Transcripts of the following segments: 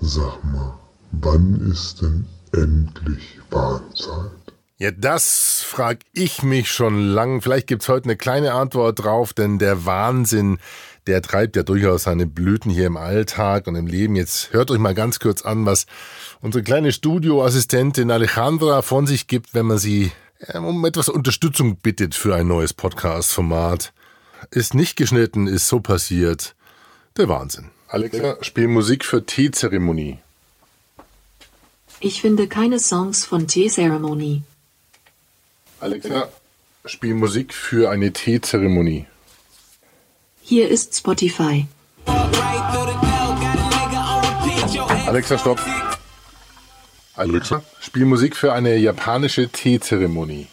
Sag mal, wann ist denn endlich Warnzeit? Ja, das frag ich mich schon lang. Vielleicht gibt's heute eine kleine Antwort drauf, denn der Wahnsinn, der treibt ja durchaus seine Blüten hier im Alltag und im Leben. Jetzt hört euch mal ganz kurz an, was unsere kleine Studioassistentin Alejandra von sich gibt, wenn man sie um etwas Unterstützung bittet für ein neues Podcast-Format. Ist nicht geschnitten, ist so passiert. Der Wahnsinn. Alexa, spiel Musik für Teezeremonie. Ich finde keine Songs von Teezeremonie. Alexa, spiel Musik für eine Teezeremonie. Hier ist Spotify. Alexa, stopp. Alexa, spiel Musik für eine japanische Teezeremonie.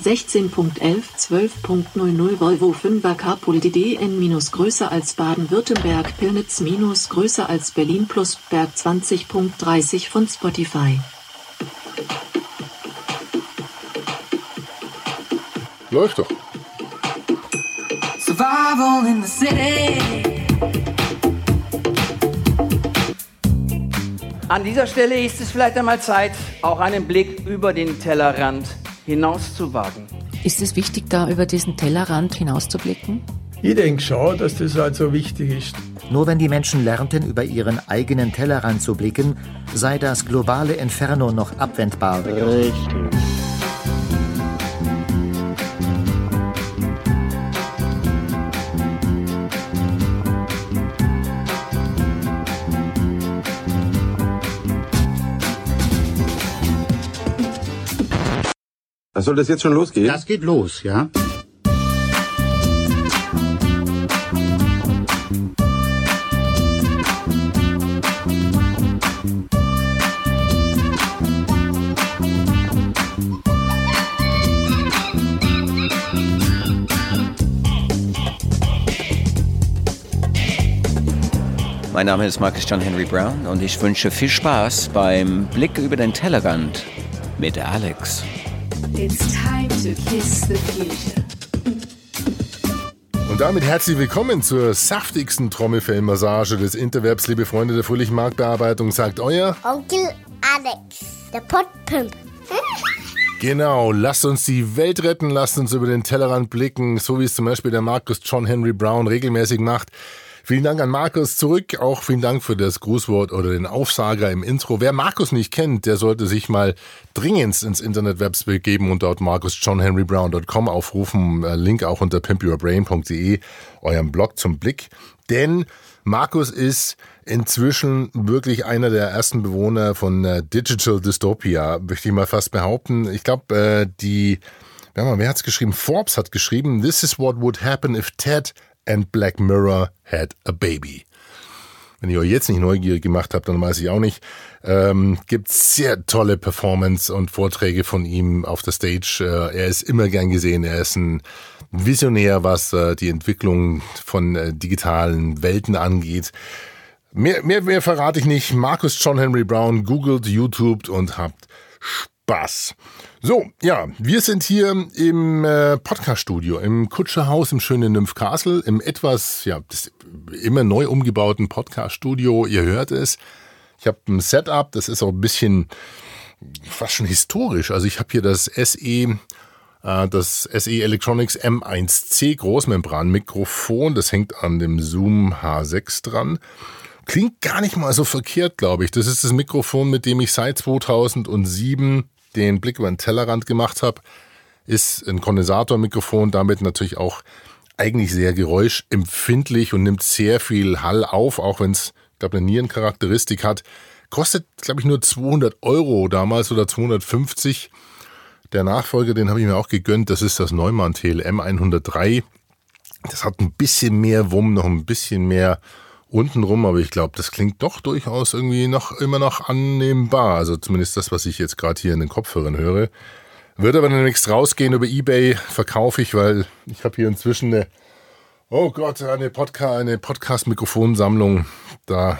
16.11 12.00 Volvo 5er Carpool DDN minus größer als Baden-Württemberg Pillnitz minus größer als Berlin plus Berg 20.30 von Spotify. Läuft doch. Survival in the city. An dieser Stelle ist es vielleicht einmal Zeit, auch einen Blick über den Tellerrand hinauszuwagen. Ist es wichtig, da über diesen Tellerrand hinauszublicken? Ich denke schon, dass das halt so wichtig ist. Nur wenn die Menschen lernten, über ihren eigenen Tellerrand zu blicken, sei das globale Inferno noch abwendbar. Richtig. Soll das jetzt schon losgehen? Das geht los, ja. Mein Name ist Marcus John Henry Brown und ich wünsche viel Spaß beim Blick über den Tellerrand mit Alex. It's time to kiss the future. Und damit herzlich willkommen zur saftigsten Trommelfellmassage des Interwebs, liebe Freunde der fröhlichen Marktbearbeitung, sagt euer Onkel Alex, der Pottpimp. Genau, lasst uns die Welt retten, lasst uns über den Tellerrand blicken, so wie es zum Beispiel der Markus John Henry Brown regelmäßig macht. Vielen Dank an Markus zurück. Auch vielen Dank für das Grußwort oder den Aufsager im Intro. Wer Markus nicht kennt, der sollte sich mal dringend ins Internetwebs begeben und dort markusjohnhenrybrown.com aufrufen. Äh, Link auch unter pimpyourbrain.de, eurem Blog zum Blick. Denn Markus ist inzwischen wirklich einer der ersten Bewohner von äh, Digital Dystopia, möchte ich mal fast behaupten. Ich glaube, äh, die, wer hat es geschrieben? Forbes hat geschrieben, This is what would happen if Ted and Black Mirror had a baby. Wenn ihr euch jetzt nicht neugierig gemacht habt, dann weiß ich auch nicht. Ähm, gibt sehr tolle Performance und Vorträge von ihm auf der Stage. Äh, er ist immer gern gesehen. Er ist ein Visionär, was äh, die Entwicklung von äh, digitalen Welten angeht. Mehr, mehr, mehr verrate ich nicht. Markus John Henry Brown googelt, YouTubed und habt Spaß. So, ja, wir sind hier im äh, Podcast-Studio, im Kutscherhaus im schönen Nymph Castle, im etwas, ja, immer neu umgebauten Podcast-Studio. Ihr hört es. Ich habe ein Setup, das ist auch ein bisschen fast schon historisch. Also ich habe hier das SE, äh, das SE Electronics M1C Großmembran-Mikrofon. Das hängt an dem Zoom H6 dran. Klingt gar nicht mal so verkehrt, glaube ich. Das ist das Mikrofon, mit dem ich seit 2007 den Blick über den Tellerrand gemacht habe, ist ein Kondensatormikrofon, damit natürlich auch eigentlich sehr geräuschempfindlich und nimmt sehr viel Hall auf, auch wenn es, glaube eine Nierencharakteristik hat. Kostet, glaube ich, nur 200 Euro damals oder 250. Der Nachfolger, den habe ich mir auch gegönnt, das ist das Neumann TLM 103. Das hat ein bisschen mehr Wumm, noch ein bisschen mehr untenrum, aber ich glaube, das klingt doch durchaus irgendwie noch immer noch annehmbar. Also zumindest das, was ich jetzt gerade hier in den Kopfhörern höre. Würde aber demnächst rausgehen über Ebay, verkaufe ich, weil ich habe hier inzwischen eine, oh Gott, eine, Podca eine Podcast-Mikrofonsammlung. Da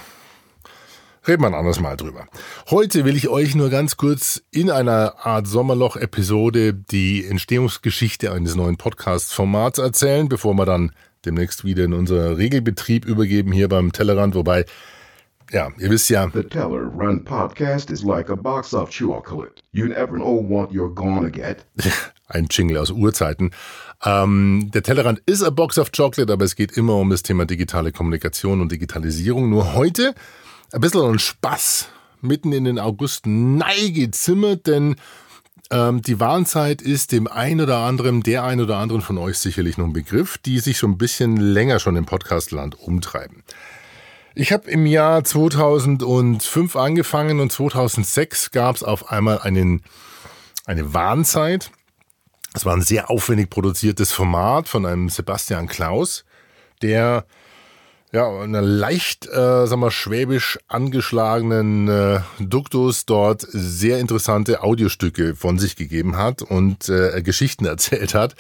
reden wir ein anderes Mal drüber. Heute will ich euch nur ganz kurz in einer Art Sommerloch-Episode die Entstehungsgeschichte eines neuen Podcast-Formats erzählen, bevor wir dann demnächst wieder in unser Regelbetrieb übergeben hier beim Tellerrand, wobei ja, ihr wisst ja. The Teller Run podcast is like a box of chocolate. You never know what you're gonna get. Ein Jingle aus Urzeiten. Ähm, der Tellerrand ist a box of chocolate, aber es geht immer um das Thema digitale Kommunikation und Digitalisierung. Nur heute ein bisschen ein Spaß mitten in den August neigezimmert, denn ähm, die Warnzeit ist dem ein oder anderen, der ein oder anderen von euch sicherlich noch ein Begriff, die sich schon ein bisschen länger schon im Podcastland umtreiben. Ich habe im Jahr 2005 angefangen und 2006 gab es auf einmal einen, eine Warnzeit. Es war ein sehr aufwendig produziertes Format von einem Sebastian Klaus, der ja, einer leicht, äh, sag mal, schwäbisch angeschlagenen äh, Duktus dort sehr interessante Audiostücke von sich gegeben hat und äh, Geschichten erzählt hat.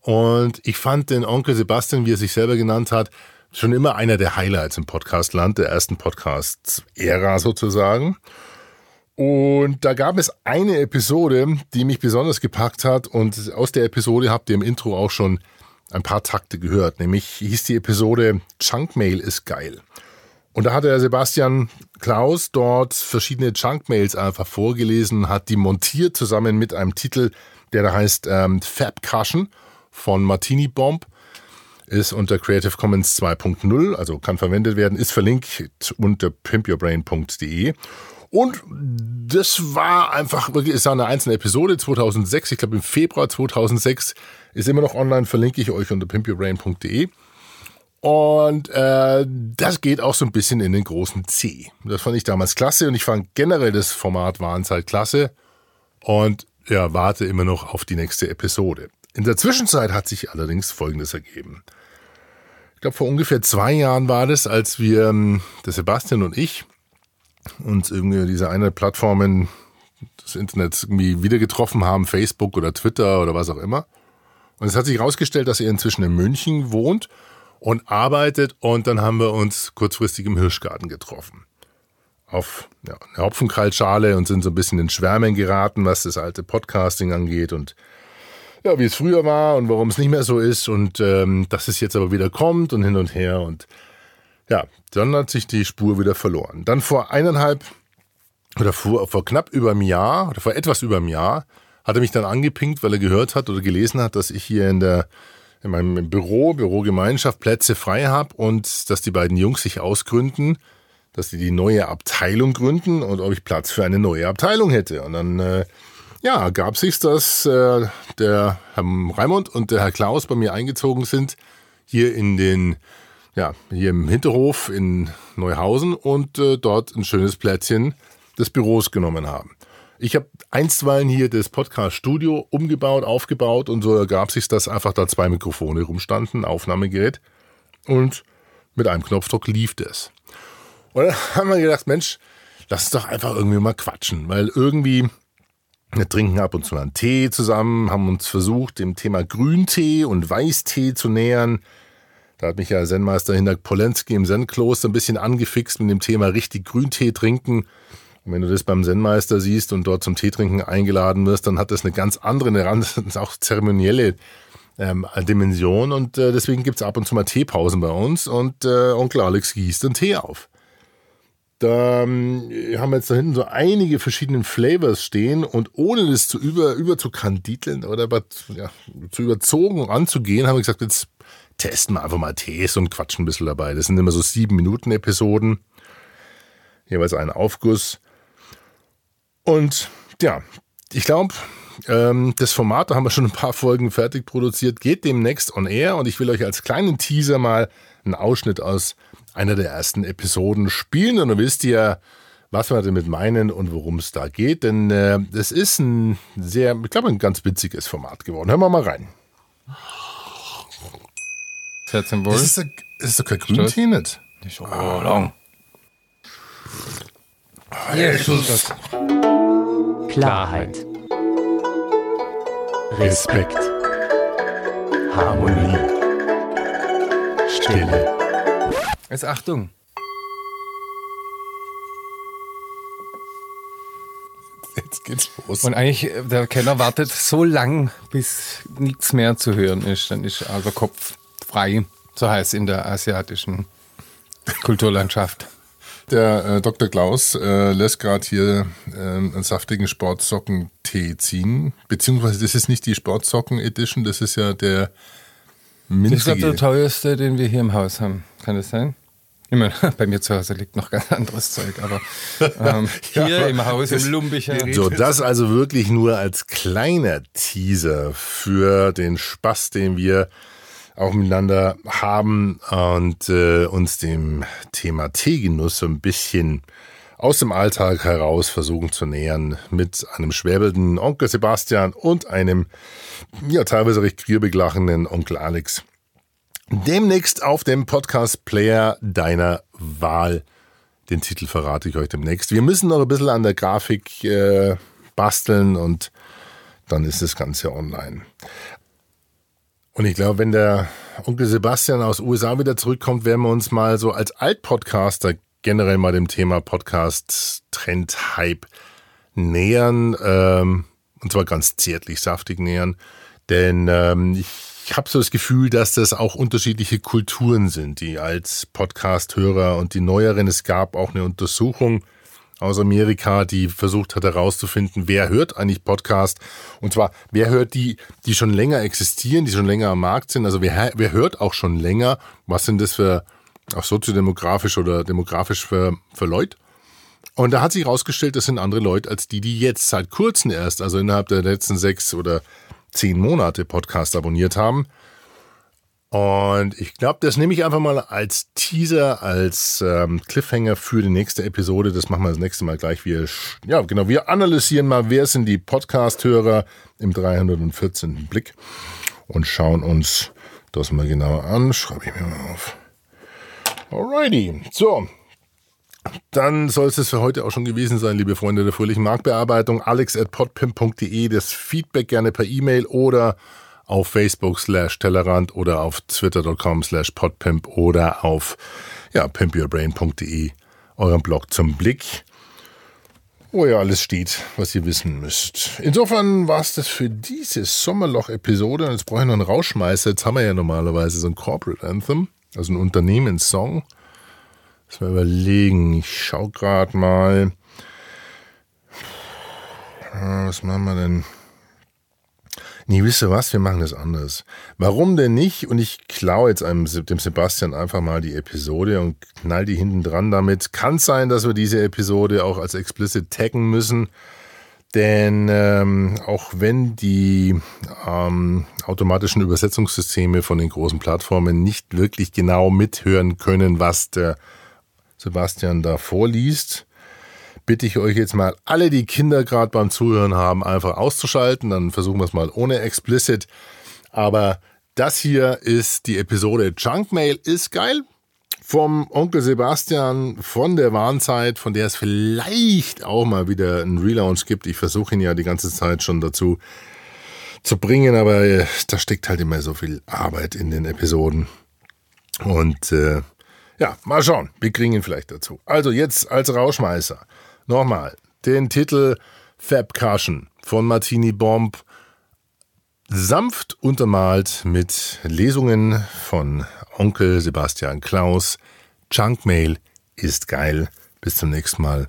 Und ich fand den Onkel Sebastian, wie er sich selber genannt hat, schon immer einer der Highlights im Podcastland, der ersten Podcast-Ära sozusagen. Und da gab es eine Episode, die mich besonders gepackt hat. Und aus der Episode habt ihr im Intro auch schon ein paar Takte gehört. Nämlich hieß die Episode Chunkmail ist geil. Und da hat der Sebastian Klaus dort verschiedene Chunkmails einfach vorgelesen, hat die montiert zusammen mit einem Titel, der da heißt ähm, Fab Cushion von Martini Bomb ist unter Creative Commons 2.0, also kann verwendet werden, ist verlinkt unter pimpyourbrain.de. Und das war einfach wirklich, es war eine einzelne Episode 2006, ich glaube im Februar 2006, ist immer noch online, verlinke ich euch unter pimpyourbrain.de. Und äh, das geht auch so ein bisschen in den großen C. Das fand ich damals klasse und ich fand generell das Format Warnzeit klasse und ja, warte immer noch auf die nächste Episode. In der Zwischenzeit hat sich allerdings Folgendes ergeben. Ich glaube, vor ungefähr zwei Jahren war das, als wir, ähm, der Sebastian und ich, uns irgendwie diese eine Plattformen des Internets irgendwie wieder getroffen haben, Facebook oder Twitter oder was auch immer. Und es hat sich herausgestellt, dass er inzwischen in München wohnt und arbeitet und dann haben wir uns kurzfristig im Hirschgarten getroffen. Auf ja, eine Hopfenkaltschale und sind so ein bisschen in Schwärmen geraten, was das alte Podcasting angeht und ja, wie es früher war und warum es nicht mehr so ist und ähm, dass es jetzt aber wieder kommt und hin und her und ja, dann hat sich die Spur wieder verloren. Dann vor eineinhalb oder vor, vor knapp über einem Jahr oder vor etwas über einem Jahr hat er mich dann angepinkt, weil er gehört hat oder gelesen hat, dass ich hier in der in meinem Büro, Bürogemeinschaft Plätze frei habe und dass die beiden Jungs sich ausgründen, dass sie die neue Abteilung gründen und ob ich Platz für eine neue Abteilung hätte. Und dann äh, ja, gab sich, dass äh, der Herr Raimund und der Herr Klaus bei mir eingezogen sind, hier in den, ja, hier im Hinterhof in Neuhausen und äh, dort ein schönes Plätzchen des Büros genommen haben. Ich habe einstweilen hier das Podcast-Studio umgebaut, aufgebaut und so ergab sich, dass einfach da zwei Mikrofone rumstanden, Aufnahmegerät und mit einem Knopfdruck lief das. Und dann haben wir gedacht, Mensch, lass uns doch einfach irgendwie mal quatschen, weil irgendwie wir trinken ab und zu einen Tee zusammen, haben uns versucht, dem Thema Grüntee und Weißtee zu nähern. Da hat mich ja Zen-Meister Hindak Polenski im Zen-Kloster ein bisschen angefixt mit dem Thema richtig Grüntee trinken. Und wenn du das beim Zen-Meister siehst und dort zum Teetrinken eingeladen wirst, dann hat das eine ganz andere, eine auch zeremonielle ähm, Dimension. Und äh, deswegen gibt's ab und zu mal Teepausen bei uns und äh, Onkel Alex gießt den Tee auf. Da ähm, haben wir jetzt da hinten so einige verschiedene Flavors stehen und ohne das zu über, über zu kandideln oder ja, zu überzogen anzugehen, haben wir gesagt, jetzt testen wir einfach mal Tees und quatschen ein bisschen dabei. Das sind immer so sieben Minuten Episoden. Jeweils ein Aufguss. Und ja, ich glaube, ähm, das Format, da haben wir schon ein paar Folgen fertig produziert, geht demnächst on air und ich will euch als kleinen Teaser mal einen Ausschnitt aus einer der ersten Episoden spielen und dann wisst ihr, was wir damit meinen und worum es da geht. Denn äh, es ist ein sehr, ich glaube, ein ganz witziges Format geworden. Hören wir mal rein. Das ist, das ist doch kein Grüntee nicht. Nicht so oh, lang. Jesus. Klarheit. Respekt. Harmonie. Stille. Jetzt Achtung. Jetzt geht's los. Und eigentlich, äh, der Kenner wartet so lang, bis nichts mehr zu hören ist. Dann ist also Kopf frei, so heißt in der asiatischen Kulturlandschaft. Der äh, Dr. Klaus äh, lässt gerade hier äh, einen saftigen Sportsocken-Tee ziehen. Beziehungsweise das ist nicht die Sportsocken-Edition, das ist ja der Das ist minzige. der teuerste, den wir hier im Haus haben. Kann das sein? Ich meine, bei mir zu Hause liegt noch ganz anderes Zeug, aber ähm, hier Ja, im Haus, im Lumbicher. So, das also wirklich nur als kleiner Teaser für den Spaß, den wir auch miteinander haben und äh, uns dem Thema Teegenuss so ein bisschen aus dem Alltag heraus versuchen zu nähern mit einem schwäbelnden Onkel Sebastian und einem ja teilweise recht grierbig lachenden Onkel Alex. Demnächst auf dem Podcast-Player deiner Wahl. Den Titel verrate ich euch demnächst. Wir müssen noch ein bisschen an der Grafik äh, basteln und dann ist das Ganze online. Und ich glaube, wenn der Onkel Sebastian aus USA wieder zurückkommt, werden wir uns mal so als Altpodcaster generell mal dem Thema Podcast-Trend-Hype nähern. Ähm, und zwar ganz zärtlich, saftig nähern. Denn ähm, ich habe so das Gefühl, dass das auch unterschiedliche Kulturen sind, die als Podcast-Hörer und die neueren. Es gab auch eine Untersuchung aus Amerika, die versucht hat herauszufinden, wer hört eigentlich Podcast. Und zwar, wer hört die, die schon länger existieren, die schon länger am Markt sind. Also wer, wer hört auch schon länger? Was sind das für, auch soziodemografisch oder demografisch für, für Leute? Und da hat sich herausgestellt, das sind andere Leute als die, die jetzt seit kurzem erst, also innerhalb der letzten sechs oder zehn Monate Podcast abonniert haben. Und ich glaube, das nehme ich einfach mal als Teaser, als ähm, Cliffhanger für die nächste Episode. Das machen wir das nächste Mal gleich. Wir, ja, genau, wir analysieren mal, wer sind die Podcast-Hörer im 314. Blick und schauen uns das mal genauer an. Schreibe ich mir mal auf. Alrighty. So, dann soll es das für heute auch schon gewesen sein, liebe Freunde der fröhlichen Marktbearbeitung. Alex at podpimp.de, das Feedback gerne per E-Mail oder auf Facebook slash Tellerrand oder auf twitter.com slash podpimp oder auf ja, pimpyourbrain.de, eurem Blog zum Blick, wo ja alles steht, was ihr wissen müsst. Insofern war es das für diese Sommerloch-Episode. Jetzt brauche ich noch einen Rauschmeißer. Jetzt haben wir ja normalerweise so ein Corporate Anthem, also ein Unternehmenssong. Lass mal überlegen. Ich schau gerade mal. Was machen wir denn? Nee, wisst ihr was? Wir machen das anders. Warum denn nicht? Und ich klaue jetzt einem, dem Sebastian einfach mal die Episode und knall die hinten dran damit. Kann sein, dass wir diese Episode auch als explicit taggen müssen. Denn ähm, auch wenn die ähm, automatischen Übersetzungssysteme von den großen Plattformen nicht wirklich genau mithören können, was der Sebastian da vorliest, bitte ich euch jetzt mal, alle, die Kinder gerade beim Zuhören haben, einfach auszuschalten. Dann versuchen wir es mal ohne explicit. Aber das hier ist die Episode Junkmail ist geil. Vom Onkel Sebastian von der Warnzeit, von der es vielleicht auch mal wieder einen Relaunch gibt. Ich versuche ihn ja die ganze Zeit schon dazu zu bringen, aber äh, da steckt halt immer so viel Arbeit in den Episoden. Und äh, ja, mal schauen. Wir kriegen ihn vielleicht dazu. Also jetzt als Rauschmeißer. Nochmal. Den Titel Fab Cushion von Martini Bomb. Sanft untermalt mit Lesungen von Onkel Sebastian Klaus. Junkmail ist geil. Bis zum nächsten Mal.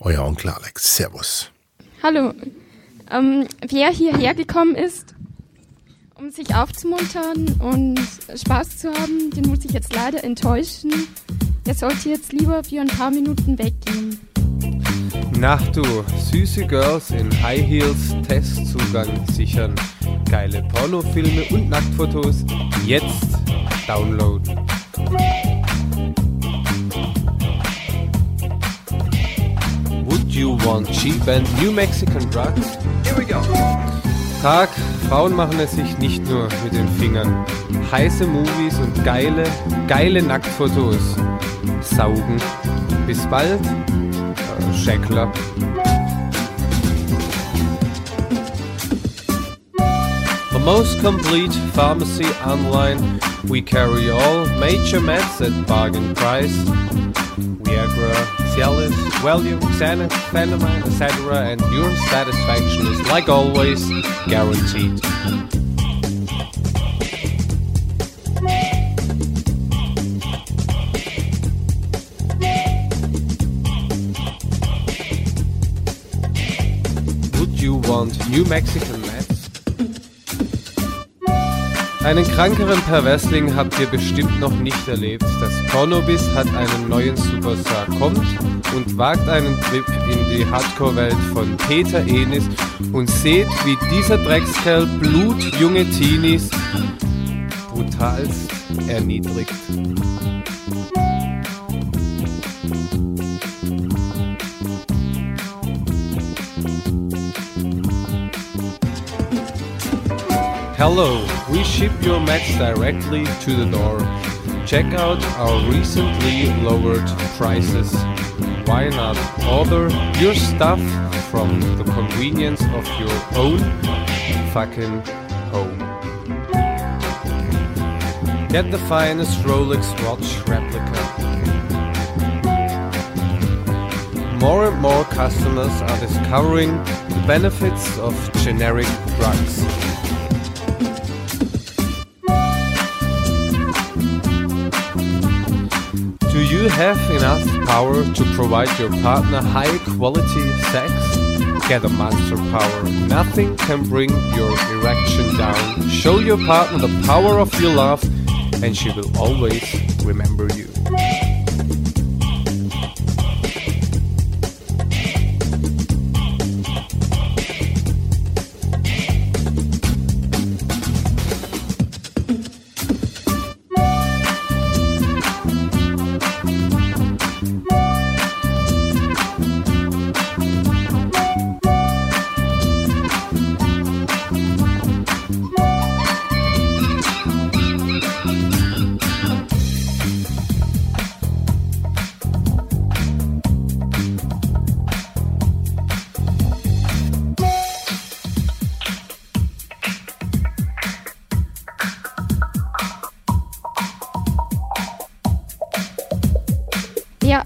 Euer Onkel Alex. Servus. Hallo. Ähm, wer hierher gekommen ist, um sich aufzumuntern und Spaß zu haben, den muss ich jetzt leider enttäuschen. Der sollte jetzt lieber für ein paar Minuten weggehen. Na du, süße Girls in High Heels Testzugang sichern. Geile Pornofilme und Nacktfotos jetzt downloaden. Would you want cheap and New Mexican drugs? Here we go. Tag, Frauen machen es sich nicht nur mit den Fingern. Heiße Movies und geile, geile Nacktfotos. Saugen. Bis bald. Scheckler. The most complete pharmacy online. We carry all major meds at bargain price. Viagra, Cialis, Valium, Xanax, Phenamine, etc. And your satisfaction is, like always, guaranteed. Want New Mexican Mats? Einen krankeren Perversling habt ihr bestimmt noch nicht erlebt. Das Pornobis hat einen neuen Superstar, kommt und wagt einen Trip in die Hardcore-Welt von Peter Enis und seht, wie dieser Dreckskerl blutjunge Teenies brutalst erniedrigt. Hello, we ship your mats directly to the door. Check out our recently lowered prices. Why not order your stuff from the convenience of your own fucking home? Get the finest Rolex watch replica. More and more customers are discovering the benefits of generic drugs. Have enough power to provide your partner high quality sex? Get a monster power. Nothing can bring your erection down. Show your partner the power of your love, and she will always remember you.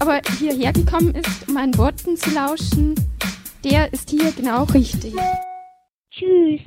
Aber hierher gekommen ist, um meinen Worten zu lauschen, der ist hier genau richtig. Tschüss.